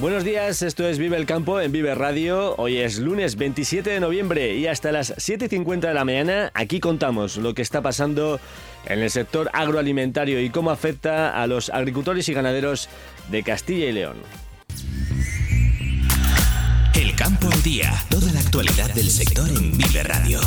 Buenos días, esto es Vive el Campo en Vive Radio. Hoy es lunes 27 de noviembre y hasta las 7.50 de la mañana aquí contamos lo que está pasando en el sector agroalimentario y cómo afecta a los agricultores y ganaderos de Castilla y León. El campo al día, toda la actualidad del sector en Vive Radio.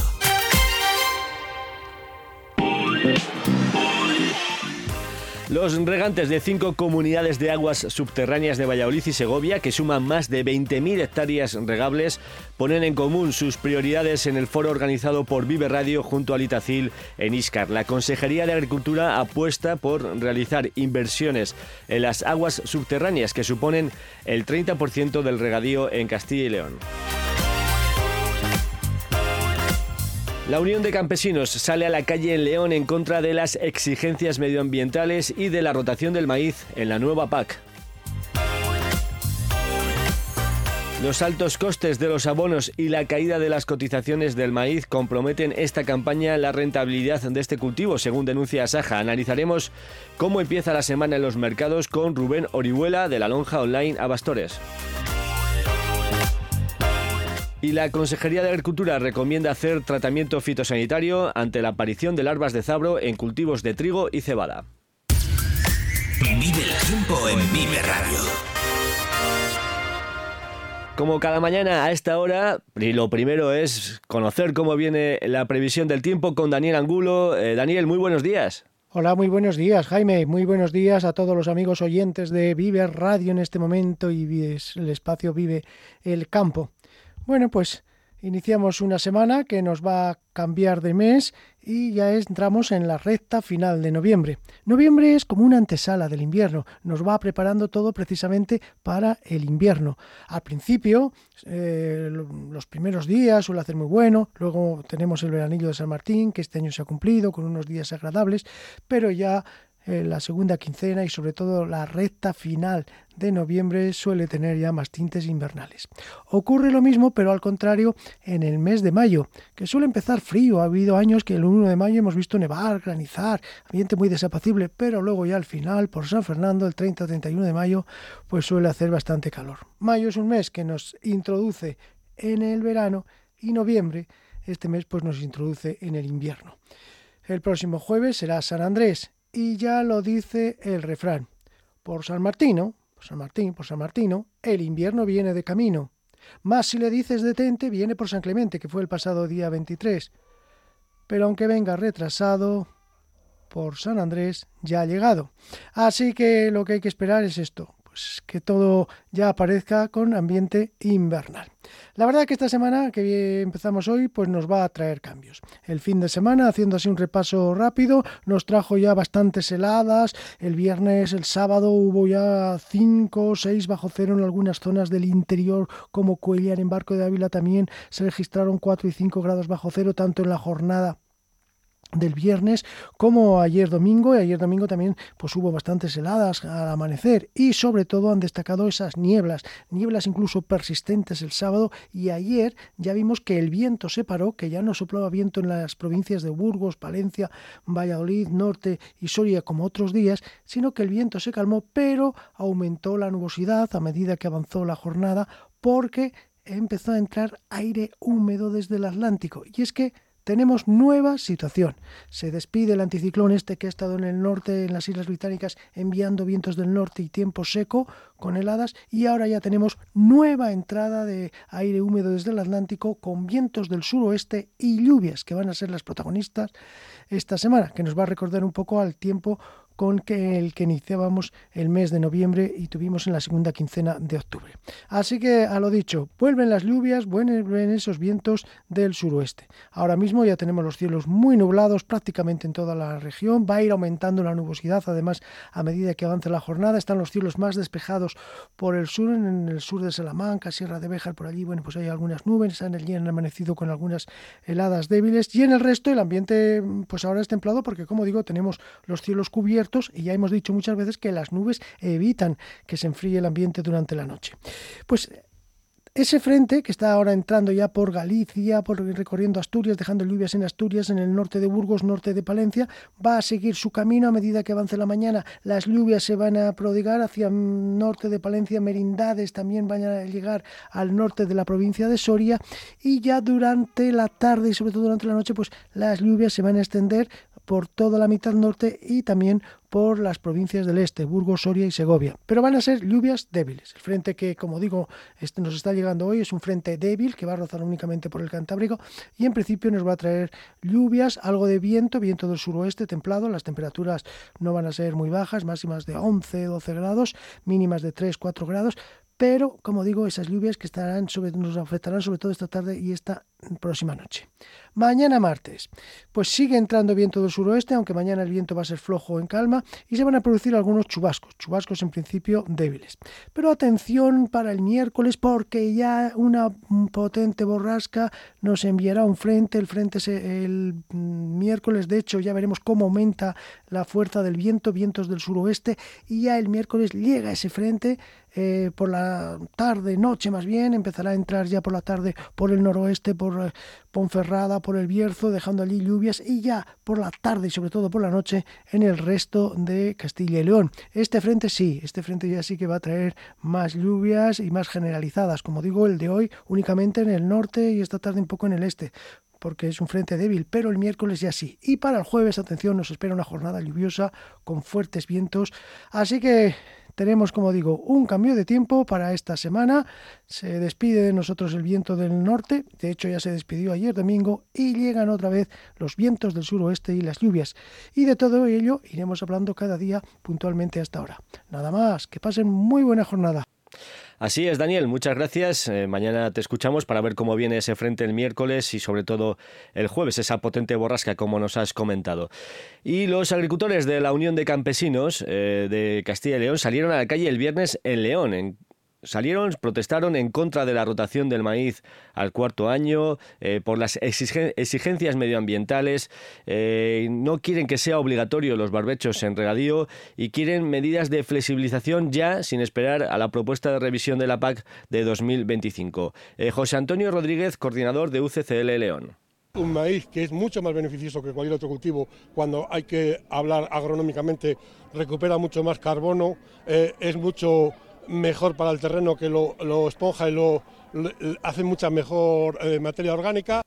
Los regantes de cinco comunidades de aguas subterráneas de Valladolid y Segovia, que suman más de 20.000 hectáreas regables, ponen en común sus prioridades en el foro organizado por Vive Radio junto a Litacil en Iscar. La Consejería de Agricultura apuesta por realizar inversiones en las aguas subterráneas, que suponen el 30% del regadío en Castilla y León. La Unión de Campesinos sale a la calle en León en contra de las exigencias medioambientales y de la rotación del maíz en la nueva PAC. Los altos costes de los abonos y la caída de las cotizaciones del maíz comprometen esta campaña la rentabilidad de este cultivo, según denuncia Saja. Analizaremos cómo empieza la semana en los mercados con Rubén Orihuela de la Lonja Online Abastores. Y la Consejería de Agricultura recomienda hacer tratamiento fitosanitario ante la aparición de larvas de zabro en cultivos de trigo y cebada. Vive el tiempo en Vive Radio. Como cada mañana a esta hora, y lo primero es conocer cómo viene la previsión del tiempo con Daniel Angulo. Eh, Daniel, muy buenos días. Hola, muy buenos días, Jaime. Muy buenos días a todos los amigos oyentes de Vive Radio en este momento y el espacio Vive el Campo. Bueno, pues iniciamos una semana que nos va a cambiar de mes y ya entramos en la recta final de noviembre. Noviembre es como una antesala del invierno, nos va preparando todo precisamente para el invierno. Al principio, eh, los primeros días suele hacer muy bueno, luego tenemos el veranillo de San Martín, que este año se ha cumplido con unos días agradables, pero ya la segunda quincena y sobre todo la recta final de noviembre suele tener ya más tintes invernales. Ocurre lo mismo, pero al contrario, en el mes de mayo, que suele empezar frío. Ha habido años que el 1 de mayo hemos visto nevar, granizar, ambiente muy desapacible, pero luego ya al final, por San Fernando, el 30 o 31 de mayo, pues suele hacer bastante calor. Mayo es un mes que nos introduce en el verano y noviembre, este mes, pues nos introduce en el invierno. El próximo jueves será San Andrés y ya lo dice el refrán. Por San Martino, por San Martín, por San Martino, el invierno viene de camino. Más si le dices detente, viene por San Clemente, que fue el pasado día 23. Pero aunque venga retrasado, por San Andrés ya ha llegado. Así que lo que hay que esperar es esto, que todo ya aparezca con ambiente invernal. La verdad que esta semana que empezamos hoy pues nos va a traer cambios. El fin de semana, haciendo así un repaso rápido, nos trajo ya bastantes heladas. El viernes, el sábado hubo ya 5 o 6 bajo cero en algunas zonas del interior como Cuellar en Barco de Ávila también se registraron 4 y 5 grados bajo cero tanto en la jornada del viernes como ayer domingo y ayer domingo también pues hubo bastantes heladas al amanecer y sobre todo han destacado esas nieblas nieblas incluso persistentes el sábado y ayer ya vimos que el viento se paró que ya no soplaba viento en las provincias de Burgos Palencia Valladolid Norte y Soria como otros días sino que el viento se calmó pero aumentó la nubosidad a medida que avanzó la jornada porque empezó a entrar aire húmedo desde el Atlántico. Y es que tenemos nueva situación. Se despide el anticiclón este que ha estado en el norte, en las Islas Británicas, enviando vientos del norte y tiempo seco con heladas y ahora ya tenemos nueva entrada de aire húmedo desde el Atlántico con vientos del suroeste y lluvias que van a ser las protagonistas esta semana, que nos va a recordar un poco al tiempo con el que iniciábamos el mes de noviembre y tuvimos en la segunda quincena de octubre. Así que a lo dicho, vuelven las lluvias, vuelven esos vientos del suroeste. Ahora mismo ya tenemos los cielos muy nublados prácticamente en toda la región, va a ir aumentando la nubosidad, además a medida que avance la jornada están los cielos más despejados por el sur, en el sur de Salamanca, Sierra de Béjar, por allí, bueno, pues hay algunas nubes, han, han amanecido con algunas heladas débiles y en el resto el ambiente pues ahora es templado porque como digo tenemos los cielos cubiertos y ya hemos dicho muchas veces que las nubes evitan que se enfríe el ambiente durante la noche. Pues ese frente que está ahora entrando ya por Galicia, por recorriendo Asturias, dejando lluvias en Asturias, en el norte de Burgos, norte de Palencia, va a seguir su camino a medida que avance la mañana. Las lluvias se van a prodigar hacia el norte de Palencia, Merindades también van a llegar al norte de la provincia de Soria y ya durante la tarde y sobre todo durante la noche, pues las lluvias se van a extender por toda la mitad norte y también por las provincias del este, Burgos, Soria y Segovia. Pero van a ser lluvias débiles. El frente que, como digo, este nos está llegando hoy es un frente débil que va a rozar únicamente por el Cantábrico y en principio nos va a traer lluvias, algo de viento, viento del suroeste templado. Las temperaturas no van a ser muy bajas, máximas de 11, 12 grados, mínimas de 3, 4 grados, pero como digo, esas lluvias que estarán sobre, nos afectarán sobre todo esta tarde y esta próxima noche. Mañana martes, pues sigue entrando viento del suroeste, aunque mañana el viento va a ser flojo en calma y se van a producir algunos chubascos, chubascos en principio débiles. Pero atención para el miércoles porque ya una potente borrasca nos enviará un frente, el frente el miércoles, de hecho ya veremos cómo aumenta la fuerza del viento, vientos del suroeste y ya el miércoles llega ese frente eh, por la tarde, noche más bien, empezará a entrar ya por la tarde por el noroeste, por eh, Ponferrada, por el Bierzo, dejando allí lluvias y ya por la tarde y sobre todo por la noche en el resto de Castilla y León. Este frente sí, este frente ya sí que va a traer más lluvias y más generalizadas, como digo, el de hoy únicamente en el norte y esta tarde un poco en el este porque es un frente débil, pero el miércoles ya sí. Y para el jueves, atención, nos espera una jornada lluviosa con fuertes vientos. Así que tenemos, como digo, un cambio de tiempo para esta semana. Se despide de nosotros el viento del norte, de hecho ya se despidió ayer domingo, y llegan otra vez los vientos del suroeste y las lluvias. Y de todo ello iremos hablando cada día puntualmente hasta ahora. Nada más, que pasen muy buena jornada. Así es, Daniel, muchas gracias. Eh, mañana te escuchamos para ver cómo viene ese frente el miércoles y sobre todo el jueves, esa potente borrasca como nos has comentado. Y los agricultores de la Unión de Campesinos eh, de Castilla y León salieron a la calle el viernes en León, salieron, protestaron en contra de la rotación del maíz al cuarto año, eh, por las exigencias medioambientales, eh, no quieren que sea obligatorio los barbechos en regadío y quieren medidas de flexibilización ya sin esperar a la propuesta de revisión de la PAC de 2025. Eh, José Antonio Rodríguez, coordinador de UCCL León un maíz que es mucho más beneficioso que cualquier otro cultivo cuando hay que hablar agronómicamente, recupera mucho más carbono, es mucho mejor para el terreno que lo, esponja y lo, hace mucha mejor eh, materia orgánica.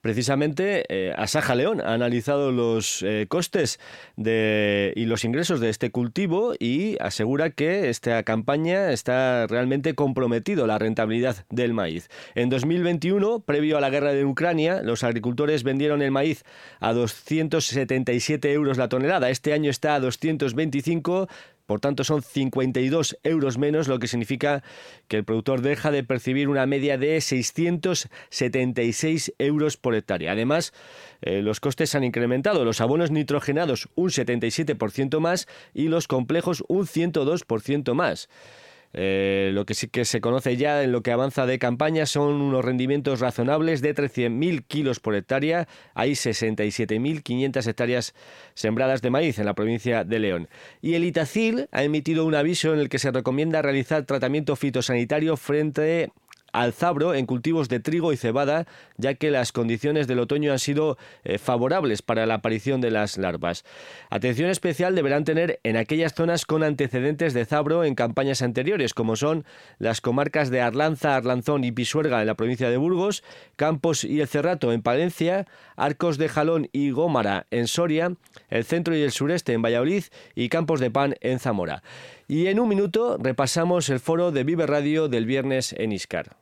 Precisamente, eh, Asaja León ha analizado los eh, costes y los ingresos de este cultivo y asegura que esta campaña está realmente comprometido la rentabilidad del maíz. En 2021, previo a la guerra de Ucrania, los agricultores vendieron el maíz a 277 euros la tonelada. Este año está a 225 por tanto, son 52 euros menos, lo que significa que el productor deja de percibir una media de 676 euros por hectárea. Además, eh, los costes han incrementado. Los abonos nitrogenados un 77% más y los complejos un 102% más. Eh, lo que sí que se conoce ya en lo que avanza de campaña son unos rendimientos razonables de 13.000 kilos por hectárea. Hay 67.500 hectáreas sembradas de maíz en la provincia de León. Y el Itacil ha emitido un aviso en el que se recomienda realizar tratamiento fitosanitario frente al zabro en cultivos de trigo y cebada, ya que las condiciones del otoño han sido eh, favorables para la aparición de las larvas. Atención especial deberán tener en aquellas zonas con antecedentes de zabro en campañas anteriores, como son las comarcas de Arlanza, Arlanzón y Pisuerga en la provincia de Burgos, Campos y el Cerrato en Palencia, Arcos de Jalón y Gómara en Soria, el centro y el sureste en Valladolid y Campos de Pan en Zamora. Y en un minuto repasamos el foro de Vive Radio del viernes en Iscar.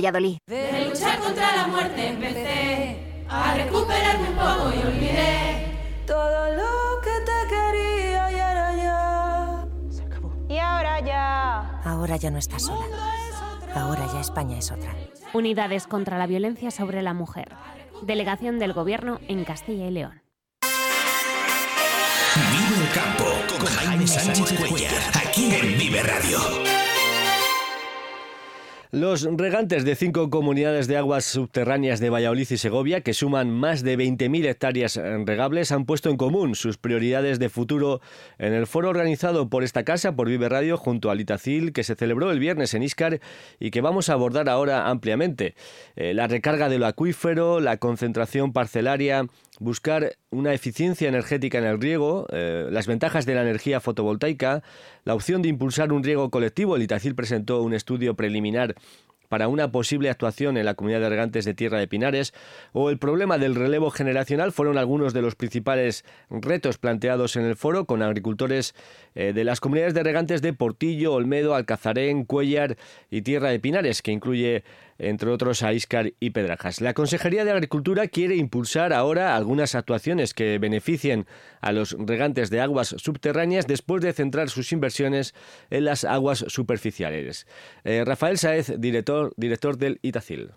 De luchar contra la muerte empecé a recuperarme un poco y olvidé todo lo que te quería y ahora ya. Se acabó. Y ahora ya. Ahora ya no estás sola. Ahora ya España es otra. Unidades contra la violencia sobre la mujer. Delegación del Gobierno en Castilla y León. Vive el campo con Jaime Sánchez Cuellar, aquí en Vive Radio. Los regantes de cinco comunidades de aguas subterráneas de Valladolid y Segovia, que suman más de 20.000 hectáreas regables, han puesto en común sus prioridades de futuro en el foro organizado por esta casa, por Vive Radio, junto a Litacil, que se celebró el viernes en Iscar y que vamos a abordar ahora ampliamente. Eh, la recarga de lo acuífero, la concentración parcelaria, buscar una eficiencia energética en el riego, eh, las ventajas de la energía fotovoltaica, la opción de impulsar un riego colectivo. El Itacil presentó un estudio preliminar para una posible actuación en la comunidad de regantes de Tierra de Pinares o el problema del relevo generacional fueron algunos de los principales retos planteados en el foro con agricultores eh, de las comunidades de regantes de Portillo, Olmedo, Alcazarén, Cuellar y Tierra de Pinares, que incluye entre otros a Iscar y Pedrajas. La Consejería de Agricultura quiere impulsar ahora algunas actuaciones que beneficien a los regantes de aguas subterráneas después de centrar sus inversiones en las aguas superficiales. Eh, Rafael Saez, director, director del Itacil.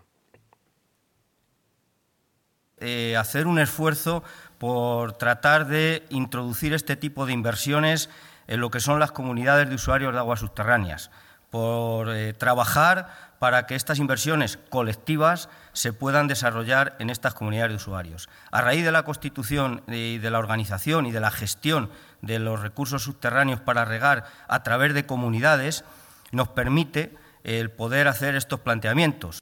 Eh, hacer un esfuerzo por tratar de introducir este tipo de inversiones en lo que son las comunidades de usuarios de aguas subterráneas, por eh, trabajar para que estas inversiones colectivas se puedan desarrollar en estas comunidades de usuarios. A raíz de la constitución y de la organización y de la gestión de los recursos subterráneos para regar a través de comunidades, nos permite el poder hacer estos planteamientos.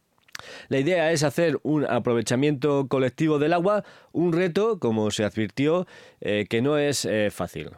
La idea es hacer un aprovechamiento colectivo del agua, un reto, como se advirtió, eh, que no es eh, fácil.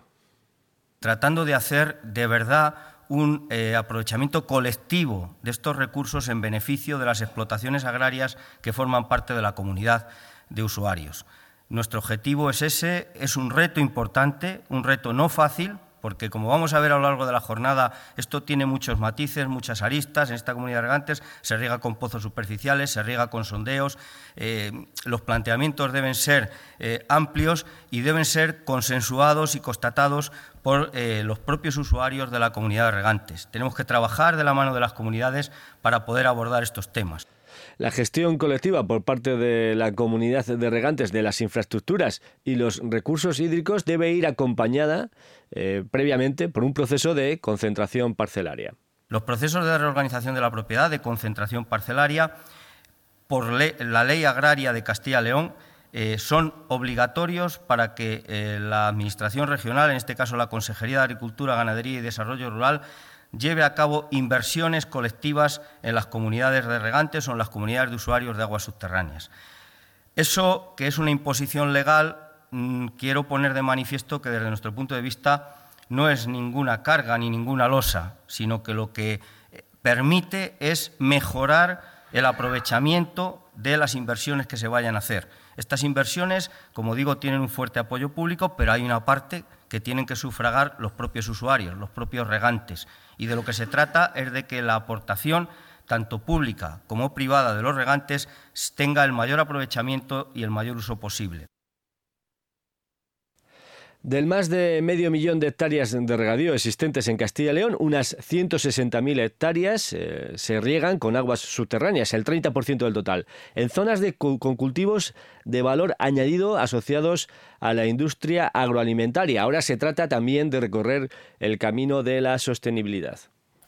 Tratando de hacer de verdad un eh, aprovechamiento colectivo de estos recursos en beneficio de las explotaciones agrarias que forman parte de la comunidad de usuarios. Nuestro objetivo es ese, es un reto importante, un reto no fácil, porque como vamos a ver a lo largo de la jornada, esto tiene muchos matices, muchas aristas. En esta comunidad de regantes se riega con pozos superficiales, se riega con sondeos. Eh, los planteamientos deben ser eh, amplios y deben ser consensuados y constatados por eh, los propios usuarios de la comunidad de regantes. Tenemos que trabajar de la mano de las comunidades para poder abordar estos temas. La gestión colectiva por parte de la comunidad de regantes de las infraestructuras y los recursos hídricos debe ir acompañada eh, previamente por un proceso de concentración parcelaria. Los procesos de reorganización de la propiedad, de concentración parcelaria, por la ley agraria de Castilla-León, eh, son obligatorios para que eh, la Administración regional, en este caso la Consejería de Agricultura, Ganadería y Desarrollo Rural, lleve a cabo inversiones colectivas en las comunidades de regantes o en las comunidades de usuarios de aguas subterráneas. Eso, que es una imposición legal, mm, quiero poner de manifiesto que desde nuestro punto de vista no es ninguna carga ni ninguna losa, sino que lo que eh, permite es mejorar el aprovechamiento de las inversiones que se vayan a hacer. Estas inversiones, como digo, tienen un fuerte apoyo público, pero hay una parte que tienen que sufragar los propios usuarios, los propios regantes. Y de lo que se trata es de que la aportación tanto pública como privada, de los regantes tenga el mayor aprovechamiento y el mayor uso posible. Del más de medio millón de hectáreas de regadío existentes en Castilla y León, unas 160.000 hectáreas eh, se riegan con aguas subterráneas, el 30% del total, en zonas con cultivos de valor añadido asociados a la industria agroalimentaria. Ahora se trata también de recorrer el camino de la sostenibilidad.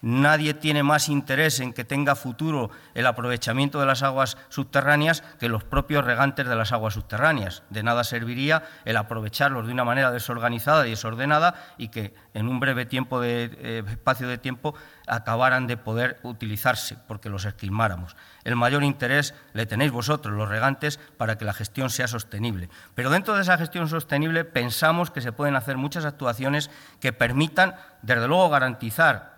Nadie tiene más interés en que tenga futuro el aprovechamiento de las aguas subterráneas que los propios regantes de las aguas subterráneas. De nada serviría el aprovecharlos de una manera desorganizada y desordenada y que en un breve tiempo de, eh, espacio de tiempo acabaran de poder utilizarse porque los esquilmáramos. El mayor interés le tenéis vosotros, los regantes, para que la gestión sea sostenible. Pero dentro de esa gestión sostenible pensamos que se pueden hacer muchas actuaciones que permitan, desde luego, garantizar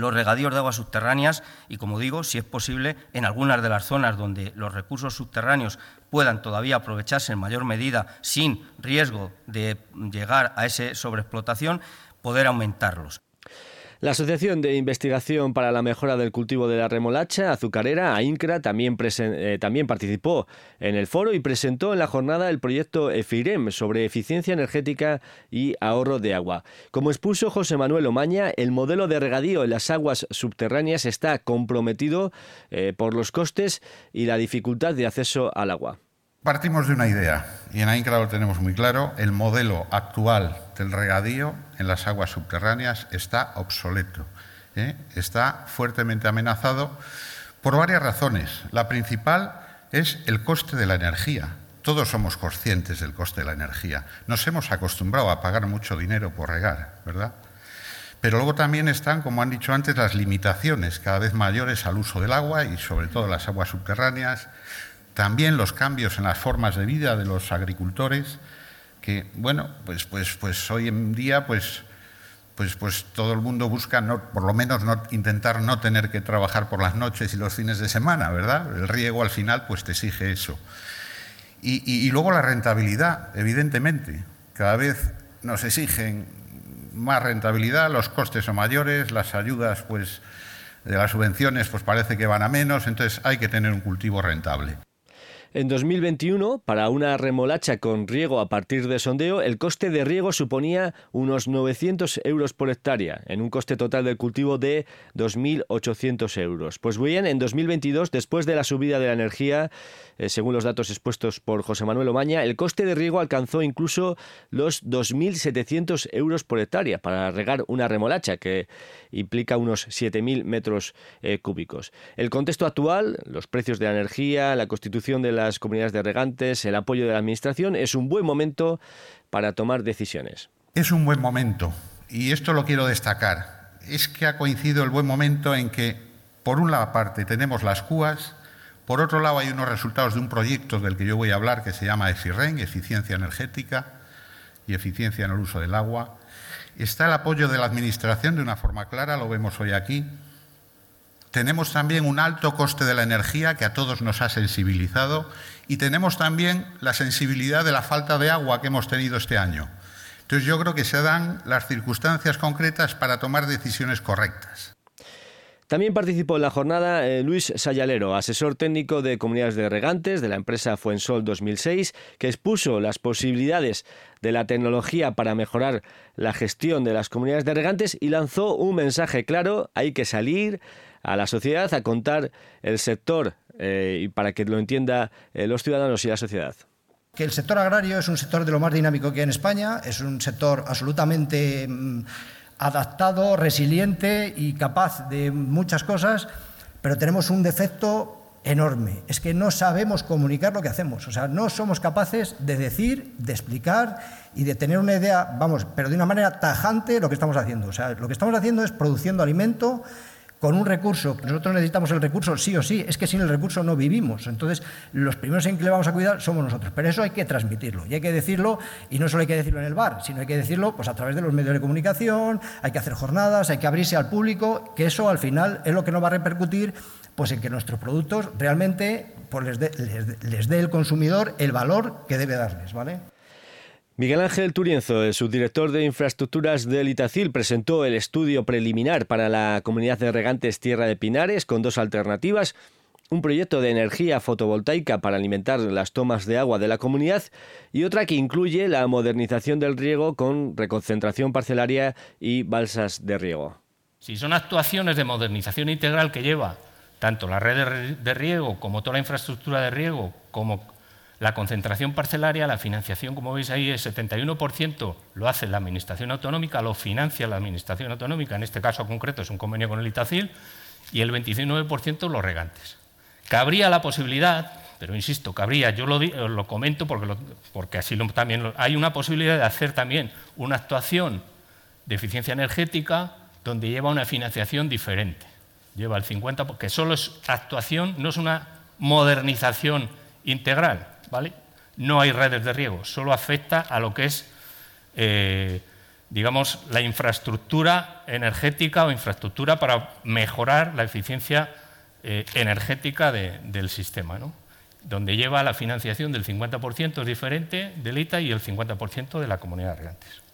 los regadíos de aguas subterráneas y, como digo, si es posible, en algunas de las zonas donde los recursos subterráneos puedan todavía aprovecharse en mayor medida sin riesgo de llegar a esa sobreexplotación, poder aumentarlos. La Asociación de Investigación para la Mejora del Cultivo de la Remolacha Azucarera, AINCRA, también, eh, también participó en el foro y presentó en la jornada el proyecto EFIREM sobre eficiencia energética y ahorro de agua. Como expuso José Manuel Omaña, el modelo de regadío en las aguas subterráneas está comprometido eh, por los costes y la dificultad de acceso al agua. Partimos de una idea, y en AINCRA lo tenemos muy claro, el modelo actual del regadío en las aguas subterráneas está obsoleto, ¿eh? está fuertemente amenazado por varias razones. La principal es el coste de la energía. Todos somos conscientes del coste de la energía. Nos hemos acostumbrado a pagar mucho dinero por regar, ¿verdad? Pero luego también están, como han dicho antes, las limitaciones cada vez mayores al uso del agua y sobre todo las aguas subterráneas, también los cambios en las formas de vida de los agricultores, que, bueno, pues, pues, pues hoy en día, pues, pues, pues todo el mundo busca, no, por lo menos, no, intentar no tener que trabajar por las noches y los fines de semana, ¿verdad? El riego al final, pues te exige eso. Y, y luego la rentabilidad, evidentemente. Cada vez nos exigen más rentabilidad, los costes son mayores, las ayudas, pues, de las subvenciones, pues parece que van a menos, entonces hay que tener un cultivo rentable. En 2021, para una remolacha con riego a partir de sondeo, el coste de riego suponía unos 900 euros por hectárea, en un coste total del cultivo de 2.800 euros. Pues bien, en 2022, después de la subida de la energía, eh, según los datos expuestos por José Manuel Omaña, el coste de riego alcanzó incluso los 2.700 euros por hectárea para regar una remolacha, que implica unos 7.000 metros eh, cúbicos. El contexto actual, los precios de la energía, la constitución de las comunidades de regantes, el apoyo de la Administración, es un buen momento para tomar decisiones. Es un buen momento, y esto lo quiero destacar. Es que ha coincidido el buen momento en que, por una parte, tenemos las CUAS, por otro lado, hay unos resultados de un proyecto del que yo voy a hablar que se llama EFIREN, Eficiencia Energética y Eficiencia en el Uso del Agua. Está el apoyo de la Administración de una forma clara, lo vemos hoy aquí, tenemos también un alto coste de la energía que a todos nos ha sensibilizado y tenemos también la sensibilidad de la falta de agua que hemos tenido este año. Entonces yo creo que se dan las circunstancias concretas para tomar decisiones correctas. También participó en la jornada eh, Luis Sayalero, asesor técnico de comunidades de regantes de la empresa Fuensol 2006, que expuso las posibilidades de la tecnología para mejorar la gestión de las comunidades de regantes y lanzó un mensaje claro, hay que salir a la sociedad a contar el sector eh, y para que lo entienda eh, los ciudadanos y la sociedad. Que el sector agrario es un sector de lo más dinámico que hay en España, es un sector absolutamente mm, adaptado, resiliente y capaz de muchas cosas, pero tenemos un defecto enorme, es que no sabemos comunicar lo que hacemos, o sea, no somos capaces de decir, de explicar y de tener una idea, vamos, pero de una manera tajante lo que estamos haciendo, o sea, lo que estamos haciendo es produciendo alimento con un recurso, nosotros necesitamos el recurso sí o sí, es que sin el recurso no vivimos. Entonces, los primeros en que le vamos a cuidar somos nosotros. Pero eso hay que transmitirlo y hay que decirlo, y no solo hay que decirlo en el bar, sino hay que decirlo pues, a través de los medios de comunicación, hay que hacer jornadas, hay que abrirse al público, que eso al final es lo que nos va a repercutir pues, en que nuestros productos realmente pues, les dé el consumidor el valor que debe darles. ¿vale? Miguel Ángel Turienzo, el subdirector de infraestructuras del Itacil, presentó el estudio preliminar para la comunidad de regantes Tierra de Pinares con dos alternativas un proyecto de energía fotovoltaica para alimentar las tomas de agua de la comunidad y otra que incluye la modernización del riego con reconcentración parcelaria y balsas de riego. Si son actuaciones de modernización integral que lleva tanto la red de riego como toda la infraestructura de riego, como la concentración parcelaria, la financiación, como veis ahí, el 71% lo hace la Administración Autonómica, lo financia la Administración Autonómica, en este caso concreto es un convenio con el Itacil, y el 29% los regantes. Cabría la posibilidad, pero insisto, cabría, yo lo, comento porque, porque así también hay una posibilidad de hacer también una actuación de eficiencia energética donde lleva una financiación diferente. Lleva el 50%, porque solo es actuación, no es una modernización integral, ¿vale? No hay redes de riego, solo afecta a lo que es, eh, digamos, la infraestructura energética o infraestructura para mejorar la eficiencia eh, energética del sistema, ¿no? donde lleva la financiación del 50% es diferente del ITA y el 50% de la comunidad de regantes.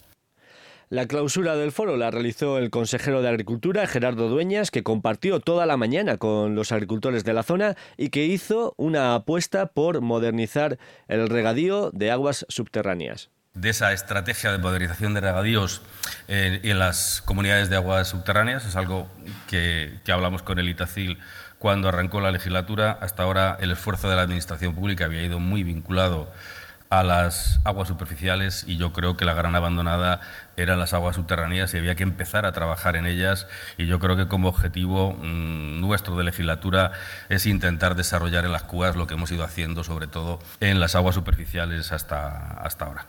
La clausura del foro la realizó el consejero de Agricultura, Gerardo Dueñas, que compartió toda la mañana con los agricultores de la zona y que hizo una apuesta por modernizar el regadío de aguas subterráneas de esa estrategia de modernización de regadíos eh, en las comunidades de aguas subterráneas. Es algo que, que hablamos con el Itacil cuando arrancó la legislatura. Hasta ahora el esfuerzo de la Administración Pública había ido muy vinculado a las aguas superficiales y yo creo que la gran abandonada eran las aguas subterráneas y había que empezar a trabajar en ellas y yo creo que como objetivo mm, nuestro de legislatura es intentar desarrollar en las cuas lo que hemos ido haciendo sobre todo en las aguas superficiales hasta, hasta ahora.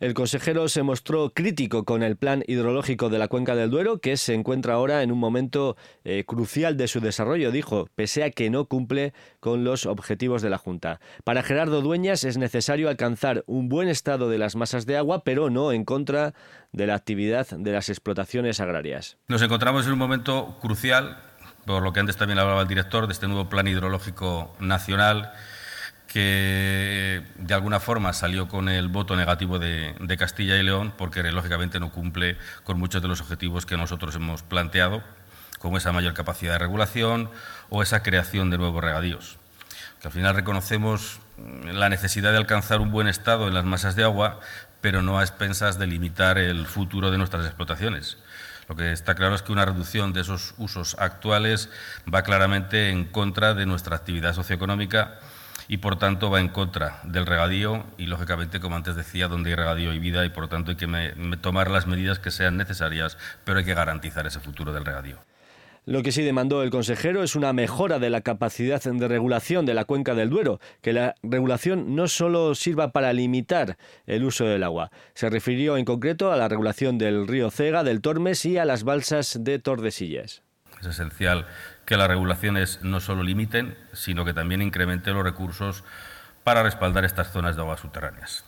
El consejero se mostró crítico con el plan hidrológico de la cuenca del Duero, que se encuentra ahora en un momento eh, crucial de su desarrollo, dijo, pese a que no cumple con los objetivos de la Junta. Para Gerardo Dueñas es necesario alcanzar un buen estado de las masas de agua, pero no en contra de la actividad de las explotaciones agrarias. Nos encontramos en un momento crucial, por lo que antes también hablaba el director, de este nuevo plan hidrológico nacional que de alguna forma salió con el voto negativo de, Castilla y León porque lógicamente no cumple con muchos de los objetivos que nosotros hemos planteado, como esa mayor capacidad de regulación o esa creación de nuevos regadíos. Que al final reconocemos la necesidad de alcanzar un buen estado en las masas de agua, pero no a expensas de limitar el futuro de nuestras explotaciones. Lo que está claro es que una reducción de esos usos actuales va claramente en contra de nuestra actividad socioeconómica y por tanto va en contra del regadío y lógicamente, como antes decía, donde hay regadío hay vida y por tanto hay que tomar las medidas que sean necesarias, pero hay que garantizar ese futuro del regadío. Lo que sí demandó el consejero es una mejora de la capacidad de regulación de la cuenca del Duero, que la regulación no solo sirva para limitar el uso del agua. Se refirió en concreto a la regulación del río Cega, del Tormes y a las balsas de Tordesillas. Es esencial que las regulaciones no solo limiten, sino que también incrementen los recursos para respaldar estas zonas de aguas subterráneas.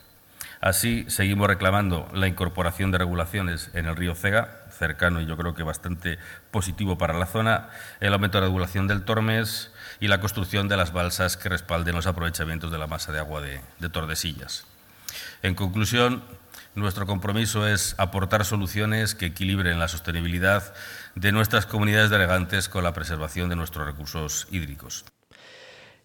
Así, seguimos reclamando la incorporación de regulaciones en el río Cega, cercano y yo creo que bastante positivo para la zona, el aumento de regulación del Tormes y la construcción de las balsas que respalden los aprovechamientos de la masa de agua de, de Tordesillas. En conclusión, nuestro compromiso es aportar soluciones que equilibren la sostenibilidad de nuestras comunidades de regantes con la preservación de nuestros recursos hídricos.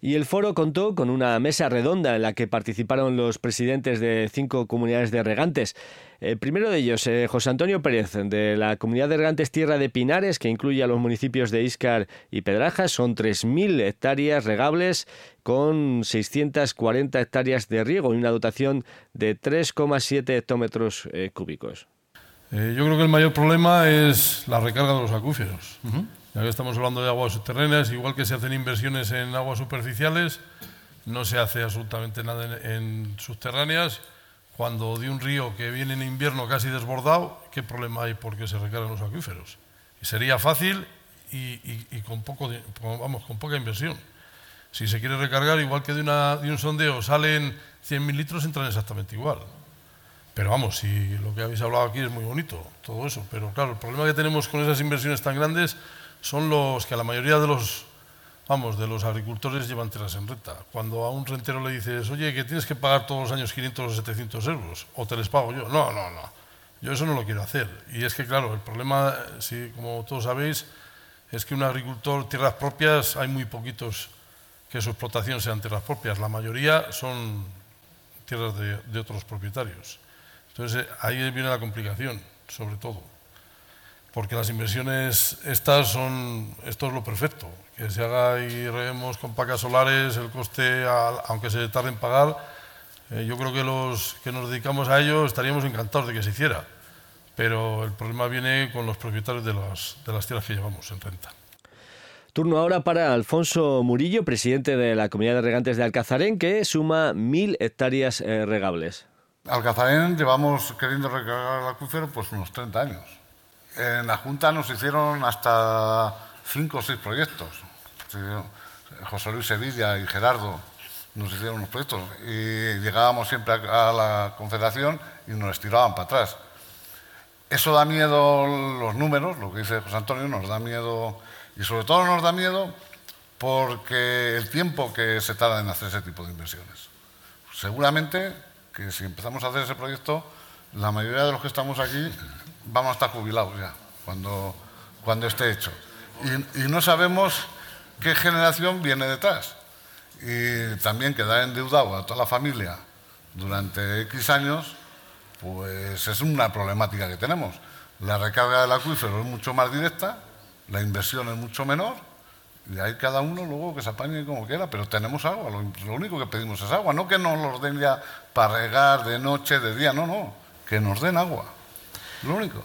Y el foro contó con una mesa redonda en la que participaron los presidentes de cinco comunidades de regantes. El primero de ellos, eh, José Antonio Pérez, de la comunidad de regantes Tierra de Pinares, que incluye a los municipios de Iscar y Pedrajas. Son 3.000 hectáreas regables con 640 hectáreas de riego y una dotación de 3,7 hectómetros eh, cúbicos. Eh, yo creo que el mayor problema es la recarga de los acuíferos. Ya que estamos hablando de aguas subterráneas, igual que se hacen inversiones en aguas superficiales, no se hace absolutamente nada en, subterráneas. Cuando de un río que viene en invierno casi desbordado, ¿qué problema hay porque se recargan los acuíferos? Y sería fácil y, con, poco vamos, con poca inversión. Si se quiere recargar, igual que de, de un sondeo salen 100.000 litros, entran exactamente igual. Pero vamos, si lo que habéis hablado aquí es muy bonito, todo eso. Pero claro, el problema que tenemos con esas inversiones tan grandes son los que a la mayoría de los, vamos, de los agricultores llevan tierras en renta. Cuando a un rentero le dices, oye, que tienes que pagar todos los años 500 o 700 euros, o te les pago yo. No, no, no. Yo eso no lo quiero hacer. Y es que, claro, el problema, si, como todos sabéis, es que un agricultor, tierras propias, hay muy poquitos que su explotación sean tierras propias. La mayoría son tierras de, de otros propietarios. Entonces, ahí viene la complicación, sobre todo porque las inversiones estas son, esto es lo perfecto, que se haga y reguemos con placas solares, el coste, aunque se tarde en pagar, eh, yo creo que los que nos dedicamos a ello estaríamos encantados de que se hiciera, pero el problema viene con los propietarios de las, de las tierras que llevamos en renta. Turno ahora para Alfonso Murillo, presidente de la Comunidad de Regantes de Alcazarén, que suma mil hectáreas eh, regables. Alcazarén llevamos queriendo recargar el acuífero pues unos 30 años en la Junta nos hicieron hasta cinco o seis proyectos. José Luis Sevilla y Gerardo nos hicieron unos proyectos y llegábamos siempre a la Confederación y nos estiraban para atrás. Eso da miedo los números, lo que dice José Antonio, nos da miedo y sobre todo nos da miedo porque el tiempo que se tarda en hacer ese tipo de inversiones. Seguramente que si empezamos a hacer ese proyecto, la mayoría de los que estamos aquí vamos a estar jubilados ya, cuando, cuando esté hecho. Y, no sabemos qué generación viene detrás. Y también quedar endeudado a toda la familia durante X años, pues es una problemática que tenemos. La recarga del acuífero es mucho más directa, la inversión es mucho menor, y hay cada uno luego que se apañe como quiera, pero tenemos agua, lo, lo único que pedimos es agua, no que nos los den ya para regar de noche, de día, no, no, que nos den agua. Lo único.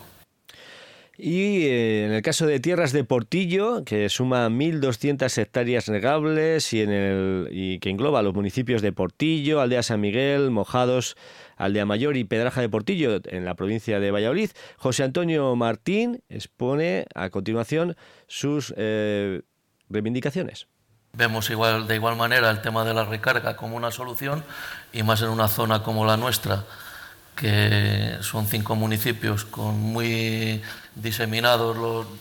Y eh, en el caso de tierras de Portillo, que suma 1.200 hectáreas regables y, en el, y que engloba los municipios de Portillo, Aldea San Miguel, Mojados, Aldea Mayor y Pedraja de Portillo, en la provincia de Valladolid, José Antonio Martín expone a continuación sus eh, reivindicaciones. Vemos igual, de igual manera el tema de la recarga como una solución y más en una zona como la nuestra que son cinco municipios con muy diseminados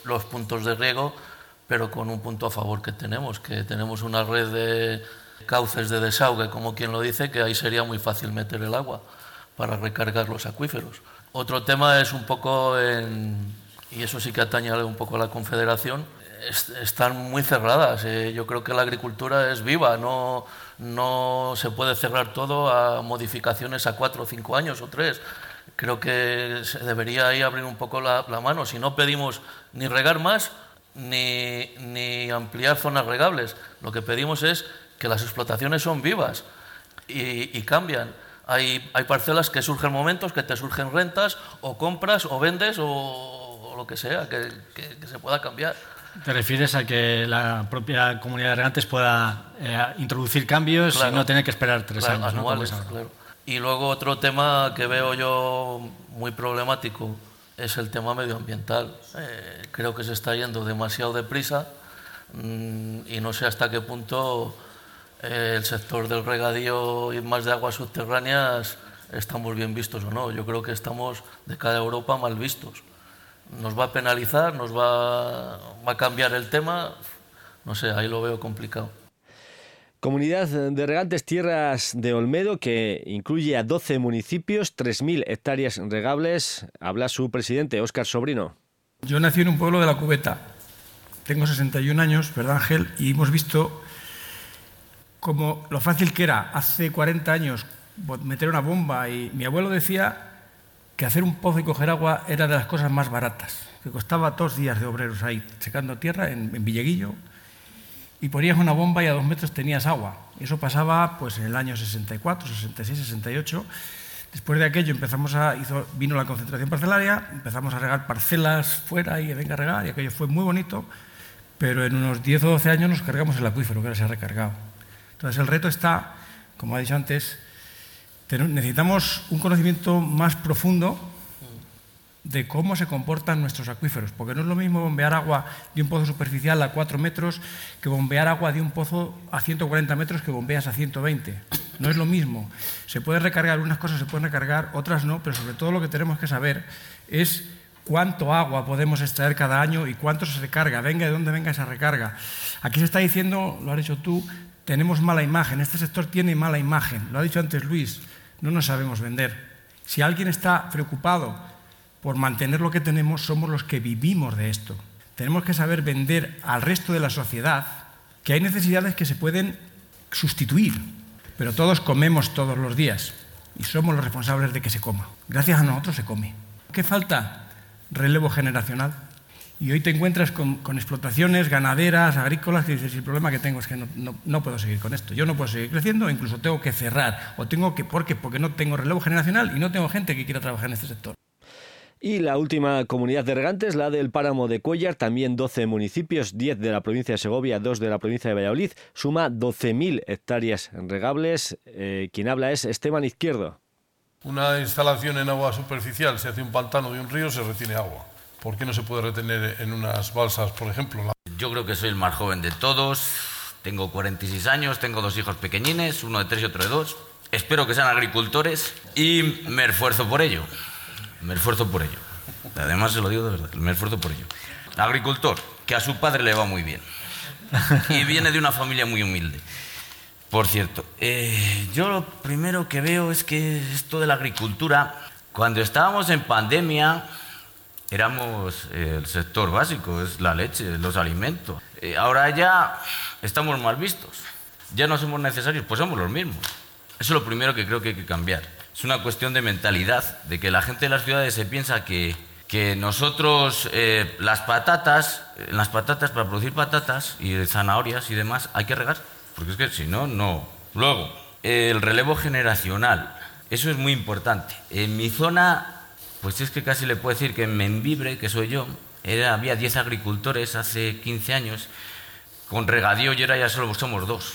los, puntos de riego, pero con un punto a favor que tenemos, que tenemos una red de cauces de desagüe, como quien lo dice, que ahí sería muy fácil meter el agua para recargar los acuíferos. Otro tema es un poco, y eso sí que atañe un poco a la Confederación, están muy cerradas. Eh, yo creo que la agricultura es viva, no, no se puede cerrar todo a modificaciones a cuatro o cinco años o tres. Creo que se debería ahí abrir un poco la, mano. Si no pedimos ni regar más ni, ni, ampliar zonas regables, lo que pedimos es que las explotaciones son vivas y, cambian. Hay, hay, parcelas que surgen momentos, que te surgen rentas, o compras, o vendes, o, lo que sea, que se pueda cambiar. ¿Te refieres a que la propia comunidad de regantes pueda eh, introducir cambios y no tener que esperar tres años? Y luego otro tema que veo yo muy problemático es el tema medioambiental. Eh, creo que se está yendo demasiado deprisa mm, y no sé hasta qué punto eh, el sector del regadío y más de aguas subterráneas estamos bien vistos o no. Yo creo que estamos de cada Europa mal vistos nos va a penalizar, nos va, va a cambiar el tema, no sé, ahí lo veo complicado. Comunidad de regantes Tierras de Olmedo, que incluye a 12 municipios, 3.000 hectáreas regables. Habla su presidente, Óscar Sobrino. Yo nací en un pueblo de la Cubeta. Tengo 61 años, ¿verdad, Ángel? Y hemos visto como lo fácil que era hace 40 años meter una bomba. Y mi abuelo decía que hacer un pozo y coger agua era de las cosas más baratas, que costaba dos días de obreros ahí secando tierra en, Villeguillo y ponías una bomba y a dos metros tenías agua. Eso pasaba pues, en el año 64, 66, 68. Después de aquello empezamos a, vino la concentración parcelaria, empezamos a regar parcelas fuera y venga a regar, y aquello fue muy bonito, pero en unos 10 o 12 años nos cargamos el acuífero, que ahora se ha recargado. Entonces el reto está, como ha dicho antes, necesitamos un conocimiento más profundo de cómo se comportan nuestros acuíferos, porque no es lo mismo bombear agua de un pozo superficial a 4 metros que bombear agua de un pozo a 140 metros que bombeas a 120. No es lo mismo. Se puede recargar unas cosas, se pueden recargar, otras no, pero sobre todo lo que tenemos que saber es cuánto agua podemos extraer cada año y cuánto se recarga, venga de dónde venga esa recarga. Aquí se está diciendo, lo has dicho tú, tenemos mala imagen, este sector tiene mala imagen, lo ha dicho antes Luis, no nos sabemos vender. Si alguien está preocupado por mantener lo que tenemos, somos los que vivimos de esto. Tenemos que saber vender al resto de la sociedad que hay necesidades que se pueden sustituir, pero todos comemos todos los días y somos los responsables de que se coma. Gracias a nosotros se come. ¿Qué falta? Relevo generacional. Y hoy te encuentras con, explotaciones ganaderas, agrícolas, que dices, el problema que tengo es que no, puedo seguir con esto. Yo no puedo seguir creciendo, incluso tengo que cerrar. O tengo que, ¿por qué? Porque no tengo relevo generacional y no tengo gente que quiera trabajar en este sector. Y la última comunidad de regantes, la del páramo de Cuellar, también 12 municipios, 10 de la provincia de Segovia, 2 de la provincia de Valladolid, suma 12.000 hectáreas regables. Eh, quien habla es Esteban Izquierdo. Una instalación en agua superficial, se hace un pantano de un río, se retiene agua. ¿Por qué no se puede retener en unas balsas, por ejemplo? Yo creo que soy el más joven de todos. Tengo 46 años, tengo dos hijos pequeñines, uno de tres y otro de dos. Espero que sean agricultores y me esfuerzo por ello. Me esfuerzo por ello. Además, se lo digo de verdad, me esfuerzo por ello. Agricultor, que a su padre le va muy bien. Y viene de una familia muy humilde. Por cierto, eh, yo lo primero que veo es que esto de la agricultura, cuando estábamos en pandemia, éramos eh, el sector básico, es la leche, los alimentos. Eh, ahora ya estamos mal vistos, ya no somos necesarios, pues somos los mismos. Eso es lo primero que creo que hay que cambiar. Es una cuestión de mentalidad, de que la gente de las ciudades se piensa que, que nosotros eh, las patatas, las patatas para producir patatas y zanahorias y demás hay que regar, porque es que si no, no. Luego, el relevo generacional, eso es muy importante. En mi zona pues es que casi le puedo decir que en Membibre, que soy yo, había 10 agricultores hace 15 años, con regadío y ahora ya solo somos dos.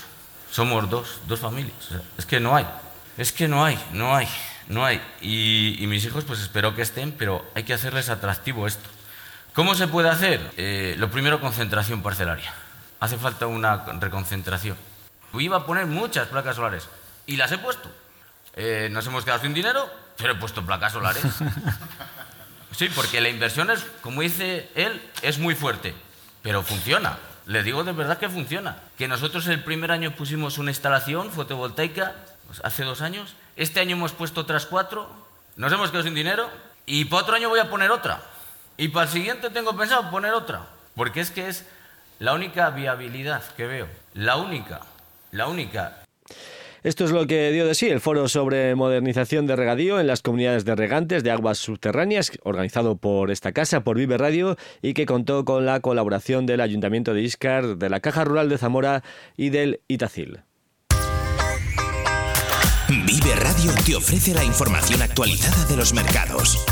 Somos dos, dos familias. es que no hay. Es que no hay, no hay, no hay. Y, mis hijos pues espero que estén, pero hay que hacerles atractivo esto. ¿Cómo se puede hacer? Eh, lo primero, concentración parcelaria. Hace falta una reconcentración. Iba a poner muchas placas solares y las he puesto. Eh, nos hemos quedado sin dinero, pero he puesto placas solares. Sí, porque la inversión es, como dice él, es muy fuerte, pero funciona. Le digo de verdad que funciona. Que nosotros el primer año pusimos una instalación fotovoltaica, pues, hace dos años. Este año hemos puesto otras cuatro. Nos hemos quedado sin dinero. Y para otro año voy a poner otra. Y para el siguiente tengo pensado poner otra. Porque es que es la única viabilidad que veo. La única. La única. Esto es lo que dio de sí el foro sobre modernización de regadío en las comunidades de regantes de aguas subterráneas, organizado por esta casa, por Vive Radio, y que contó con la colaboración del Ayuntamiento de Iscar, de la Caja Rural de Zamora y del Itacil. Vive Radio te ofrece la información actualizada de los mercados.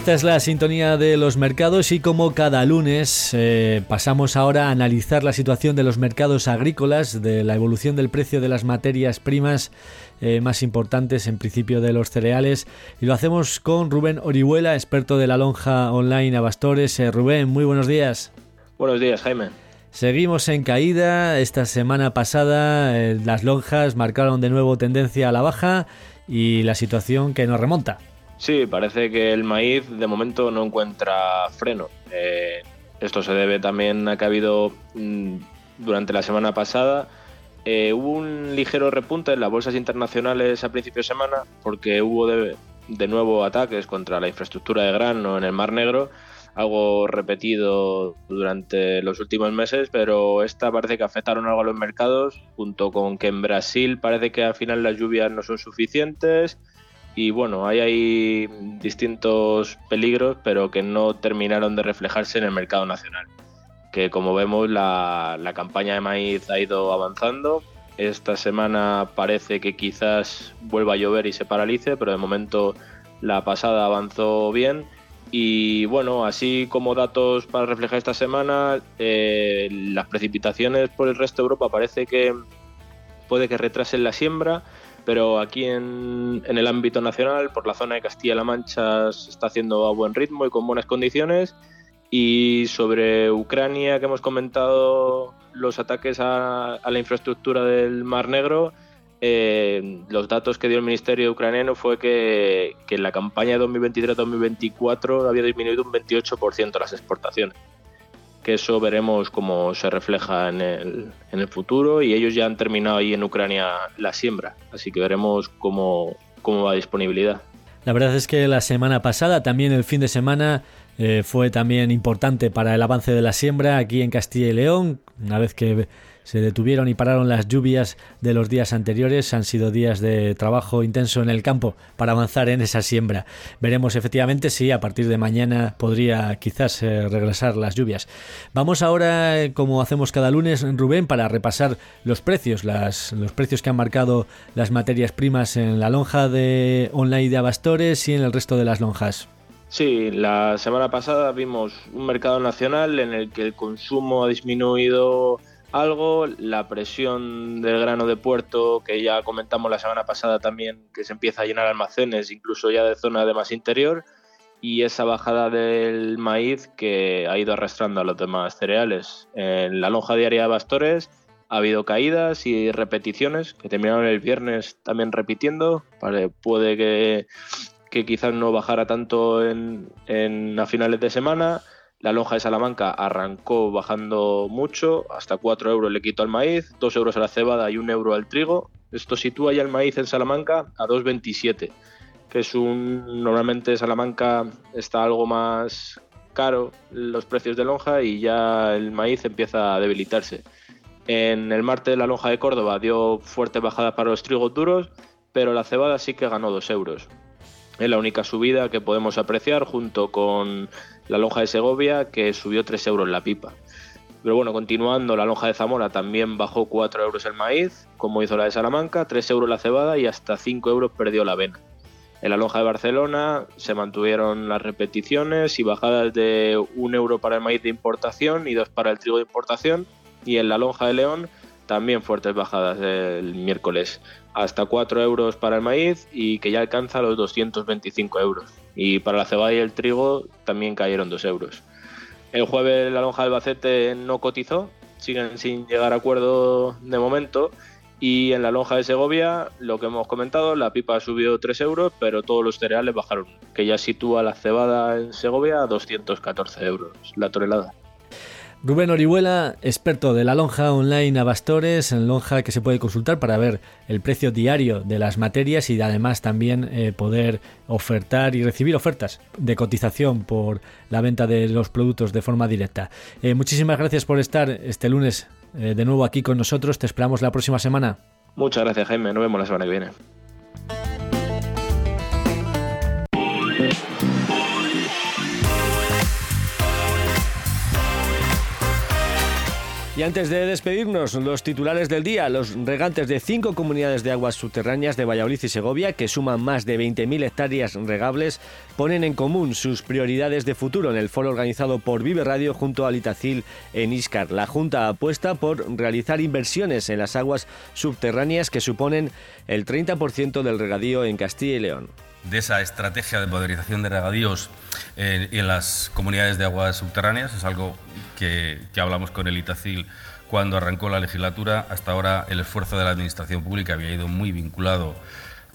Esta es la sintonía de los mercados y como cada lunes eh, pasamos ahora a analizar la situación de los mercados agrícolas, de la evolución del precio de las materias primas eh, más importantes, en principio de los cereales, y lo hacemos con Rubén Orihuela, experto de la lonja online Abastores. Eh, Rubén, muy buenos días. Buenos días, Jaime. Seguimos en caída. Esta semana pasada las lonjas marcaron de nuevo tendencia a la baja y la situación que nos remonta. Sí, parece que el maíz de momento no encuentra freno. Eh, esto se debe también a que ha habido mm, durante la semana pasada eh, hubo un ligero repunte en las bolsas internacionales a principio de semana porque hubo de, de, nuevo ataques contra la infraestructura de grano en el Mar Negro, algo repetido durante los últimos meses, pero esta parece que afectaron algo a los mercados, junto con que en Brasil parece que al final las lluvias no son suficientes y bueno, hay, distintos peligros, pero que no terminaron de reflejarse en el mercado nacional. Que como vemos, la, la campaña de maíz ha ido avanzando. Esta semana parece que quizás vuelva a llover y se paralice, pero de momento la pasada avanzó bien. Y bueno, así como datos para reflejar esta semana, eh, las precipitaciones por el resto de Europa parece que puede que retrasen la siembra pero aquí en, el ámbito nacional, por la zona de Castilla-La Mancha, se está haciendo a buen ritmo y con buenas condiciones. Y sobre Ucrania, que hemos comentado los ataques a, la infraestructura del Mar Negro, eh, los datos que dio el Ministerio ucraniano fue que, que en la campaña de 2023-2024 había disminuido un 28% las exportaciones. Eso veremos cómo se refleja en el, en el futuro y ellos ya han terminado ahí en Ucrania la siembra, así que veremos cómo, cómo va disponibilidad. La verdad es que la semana pasada, también el fin de semana, eh, fue también importante para el avance de la siembra aquí en Castilla y León, una vez que se detuvieron y pararon las lluvias de los días anteriores. Han sido días de trabajo intenso en el campo para avanzar en esa siembra. Veremos efectivamente si a partir de mañana podría quizás eh, regresar las lluvias. Vamos ahora, eh, como hacemos cada lunes, Rubén, para repasar los precios, los precios que han marcado las materias primas en la lonja de online de Abastores y en el resto de las lonjas. Sí, la semana pasada vimos un mercado nacional en el que el consumo ha disminuido algo, la presión del grano de puerto, que ya comentamos la semana pasada también, que se empieza a llenar almacenes, incluso ya de zona de más interior, y esa bajada del maíz que ha ido arrastrando a los demás cereales. En la lonja diaria de Bastores ha habido caídas y repeticiones que terminaron el viernes también repitiendo. puede que que quizás no bajara tanto en, a finales de semana. La lonja de Salamanca arrancó bajando mucho, hasta 4 euros le quitó al maíz, 2 euros a la cebada y 1 euro al trigo. Esto sitúa ya el maíz en Salamanca a 2,27, que es un... Normalmente Salamanca está algo más caro los precios de lonja y ya el maíz empieza a debilitarse. En el martes la lonja de Córdoba dio fuertes bajadas para los trigos duros, pero la cebada sí que ganó 2 euros. Es la única subida que podemos apreciar junto con la lonja de Segovia que subió 3 euros la pipa. Pero bueno, continuando, la lonja de Zamora también bajó 4 euros el maíz, como hizo la de Salamanca, 3 euros la cebada y hasta 5 euros perdió la avena. En la lonja de Barcelona se mantuvieron las repeticiones y bajadas de 1 euro para el maíz de importación y 2 para el trigo de importación. Y en la lonja de León también fuertes bajadas el miércoles hasta 4 euros para el maíz y que ya alcanza los 225 euros. Y para la cebada y el trigo también cayeron 2 euros. El jueves la lonja de Albacete no cotizó, siguen sin llegar a acuerdo de momento. Y en la lonja de Segovia, lo que hemos comentado, la pipa subió 3 euros, pero todos los cereales bajaron, que ya sitúa la cebada en Segovia a 214 euros la tonelada. Rubén Orihuela, experto de la lonja online Abastores, en lonja que se puede consultar para ver el precio diario de las materias y además también eh, poder ofertar y recibir ofertas de cotización por la venta de los productos de forma directa. Eh, muchísimas gracias por estar este lunes eh, de nuevo aquí con nosotros. Te esperamos la próxima semana. Muchas gracias, Jaime. Nos vemos la semana que viene. Y antes de despedirnos, los titulares del día, los regantes de cinco comunidades de aguas subterráneas de Valladolid y Segovia, que suman más de 20.000 hectáreas regables, ponen en común sus prioridades de futuro en el foro organizado por Vive Radio junto a Litacil en Iscar. La Junta apuesta por realizar inversiones en las aguas subterráneas que suponen el 30% del regadío en Castilla y León de esa estrategia de modernización de regadíos eh, en las comunidades de aguas subterráneas. Es algo que, hablamos con el Itacil cuando arrancó la legislatura. Hasta ahora el esfuerzo de la Administración Pública había ido muy vinculado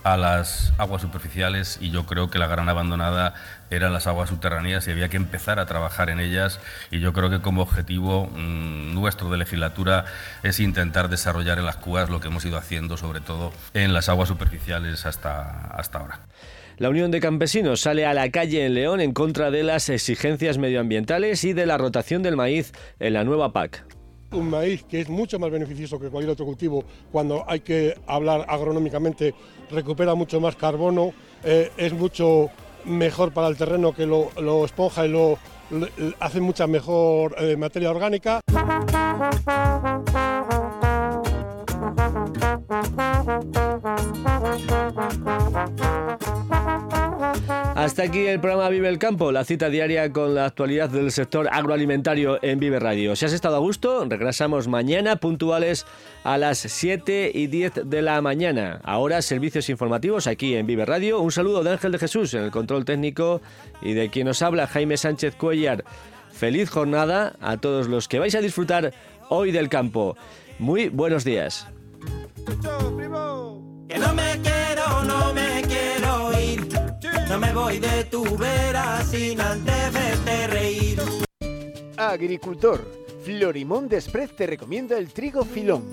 a las aguas superficiales y yo creo que la gran abandonada eran las aguas subterráneas y había que empezar a trabajar en ellas y yo creo que como objetivo mm, nuestro de legislatura es intentar desarrollar en las cuas lo que hemos ido haciendo sobre todo en las aguas superficiales hasta, hasta ahora. La Unión de Campesinos sale a la calle en León en contra de las exigencias medioambientales y de la rotación del maíz en la nueva PAC un maíz que es mucho más beneficioso que cualquier otro cultivo cuando hay que hablar agronómicamente, recupera mucho más carbono, eh, es mucho mejor para el terreno que lo, esponja y lo, hace mucha mejor eh, materia orgánica. Hasta aquí el programa Vive el Campo, la cita diaria con la actualidad del sector agroalimentario en Vive Radio. Si has estado a gusto, regresamos mañana puntuales a las 7 y 10 de la mañana. Ahora servicios informativos aquí en Vive Radio. Un saludo de Ángel de Jesús en el control técnico y de quien nos habla Jaime Sánchez Cuellar. feliz jornada a todos los que vais a disfrutar hoy del campo. Muy buenos días. Que no me quiero, no me. No me voy de tu vera sin antes verte reír. Agricultor, Florimón Desprez te recomienda el trigo Filón.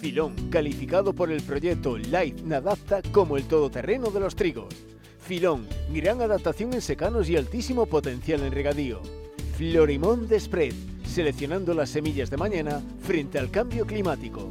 Filón, calificado por el proyecto Light Nadapta como el todoterreno de los trigos. Filón, gran adaptación en secanos y altísimo potencial en regadío. Florimón Desprez, seleccionando las semillas de mañana frente al cambio climático.